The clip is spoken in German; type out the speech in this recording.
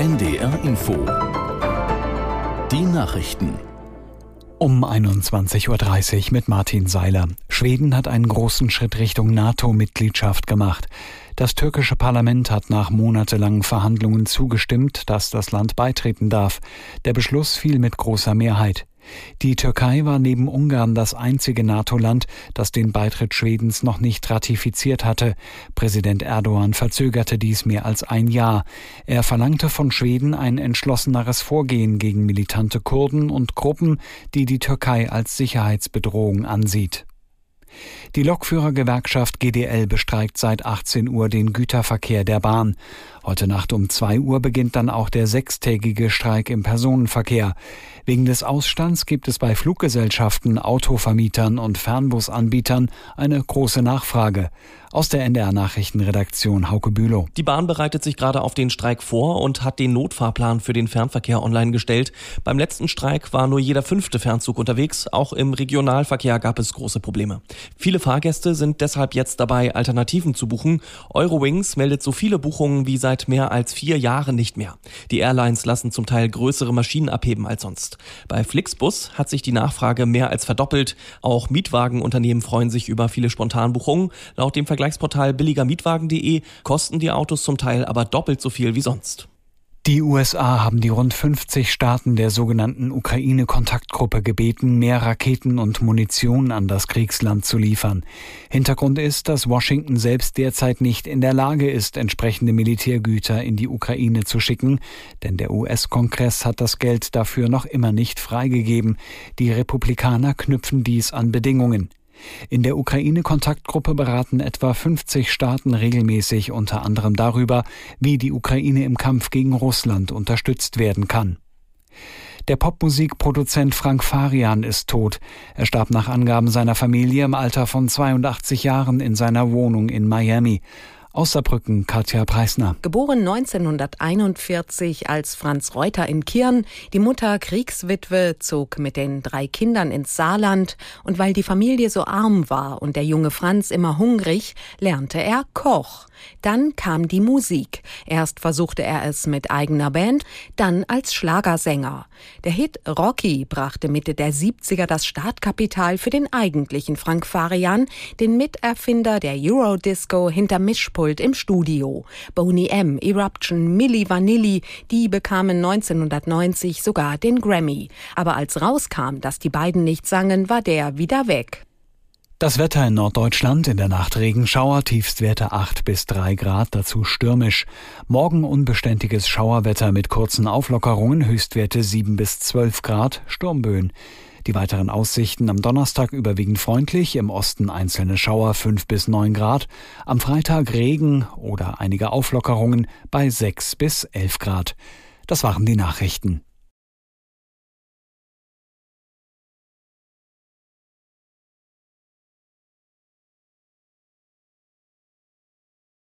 NDR Info. Die Nachrichten. Um 21.30 Uhr mit Martin Seiler. Schweden hat einen großen Schritt Richtung NATO-Mitgliedschaft gemacht. Das türkische Parlament hat nach monatelangen Verhandlungen zugestimmt, dass das Land beitreten darf. Der Beschluss fiel mit großer Mehrheit. Die Türkei war neben Ungarn das einzige NATO-Land, das den Beitritt Schwedens noch nicht ratifiziert hatte. Präsident Erdogan verzögerte dies mehr als ein Jahr. Er verlangte von Schweden ein entschlosseneres Vorgehen gegen militante Kurden und Gruppen, die die Türkei als Sicherheitsbedrohung ansieht. Die Lokführergewerkschaft GDL bestreikt seit 18 Uhr den Güterverkehr der Bahn. Heute Nacht um 2 Uhr beginnt dann auch der sechstägige Streik im Personenverkehr. Wegen des Ausstands gibt es bei Fluggesellschaften, Autovermietern und Fernbusanbietern eine große Nachfrage. Aus der NDR Nachrichtenredaktion Hauke Bülow. Die Bahn bereitet sich gerade auf den Streik vor und hat den Notfahrplan für den Fernverkehr online gestellt. Beim letzten Streik war nur jeder fünfte Fernzug unterwegs. Auch im Regionalverkehr gab es große Probleme. Viele Fahrgäste sind deshalb jetzt dabei, Alternativen zu buchen. Eurowings meldet so viele Buchungen wie seit mehr als vier Jahren nicht mehr. Die Airlines lassen zum Teil größere Maschinen abheben als sonst. Bei Flixbus hat sich die Nachfrage mehr als verdoppelt. Auch Mietwagenunternehmen freuen sich über viele Spontanbuchungen. Laut dem Vergleichsportal billigermietwagen.de kosten die Autos zum Teil aber doppelt so viel wie sonst. Die USA haben die rund 50 Staaten der sogenannten Ukraine-Kontaktgruppe gebeten, mehr Raketen und Munition an das Kriegsland zu liefern. Hintergrund ist, dass Washington selbst derzeit nicht in der Lage ist, entsprechende Militärgüter in die Ukraine zu schicken, denn der US-Kongress hat das Geld dafür noch immer nicht freigegeben. Die Republikaner knüpfen dies an Bedingungen. In der Ukraine-Kontaktgruppe beraten etwa 50 Staaten regelmäßig unter anderem darüber, wie die Ukraine im Kampf gegen Russland unterstützt werden kann. Der Popmusikproduzent Frank Farian ist tot. Er starb nach Angaben seiner Familie im Alter von 82 Jahren in seiner Wohnung in Miami. Aus Saarbrücken Katja Preisner. Geboren 1941 als Franz Reuter in Kirn, die Mutter Kriegswitwe zog mit den drei Kindern ins Saarland und weil die Familie so arm war und der junge Franz immer hungrig, lernte er Koch. Dann kam die Musik. Erst versuchte er es mit eigener Band, dann als Schlagersänger. Der Hit Rocky brachte Mitte der 70er das Startkapital für den eigentlichen Frank Farian, den Miterfinder der Eurodisco hinter Mischpult Mischpult im Studio. Boney M., Eruption, Milli Vanilli, die bekamen 1990 sogar den Grammy. Aber als rauskam, dass die beiden nicht sangen, war der wieder weg. Das Wetter in Norddeutschland in der Nacht Regenschauer, Tiefstwerte 8 bis 3 Grad, dazu stürmisch. Morgen unbeständiges Schauerwetter mit kurzen Auflockerungen, Höchstwerte 7 bis 12 Grad, Sturmböen. Die weiteren Aussichten am Donnerstag überwiegend freundlich, im Osten einzelne Schauer 5 bis 9 Grad, am Freitag Regen oder einige Auflockerungen bei 6 bis 11 Grad. Das waren die Nachrichten.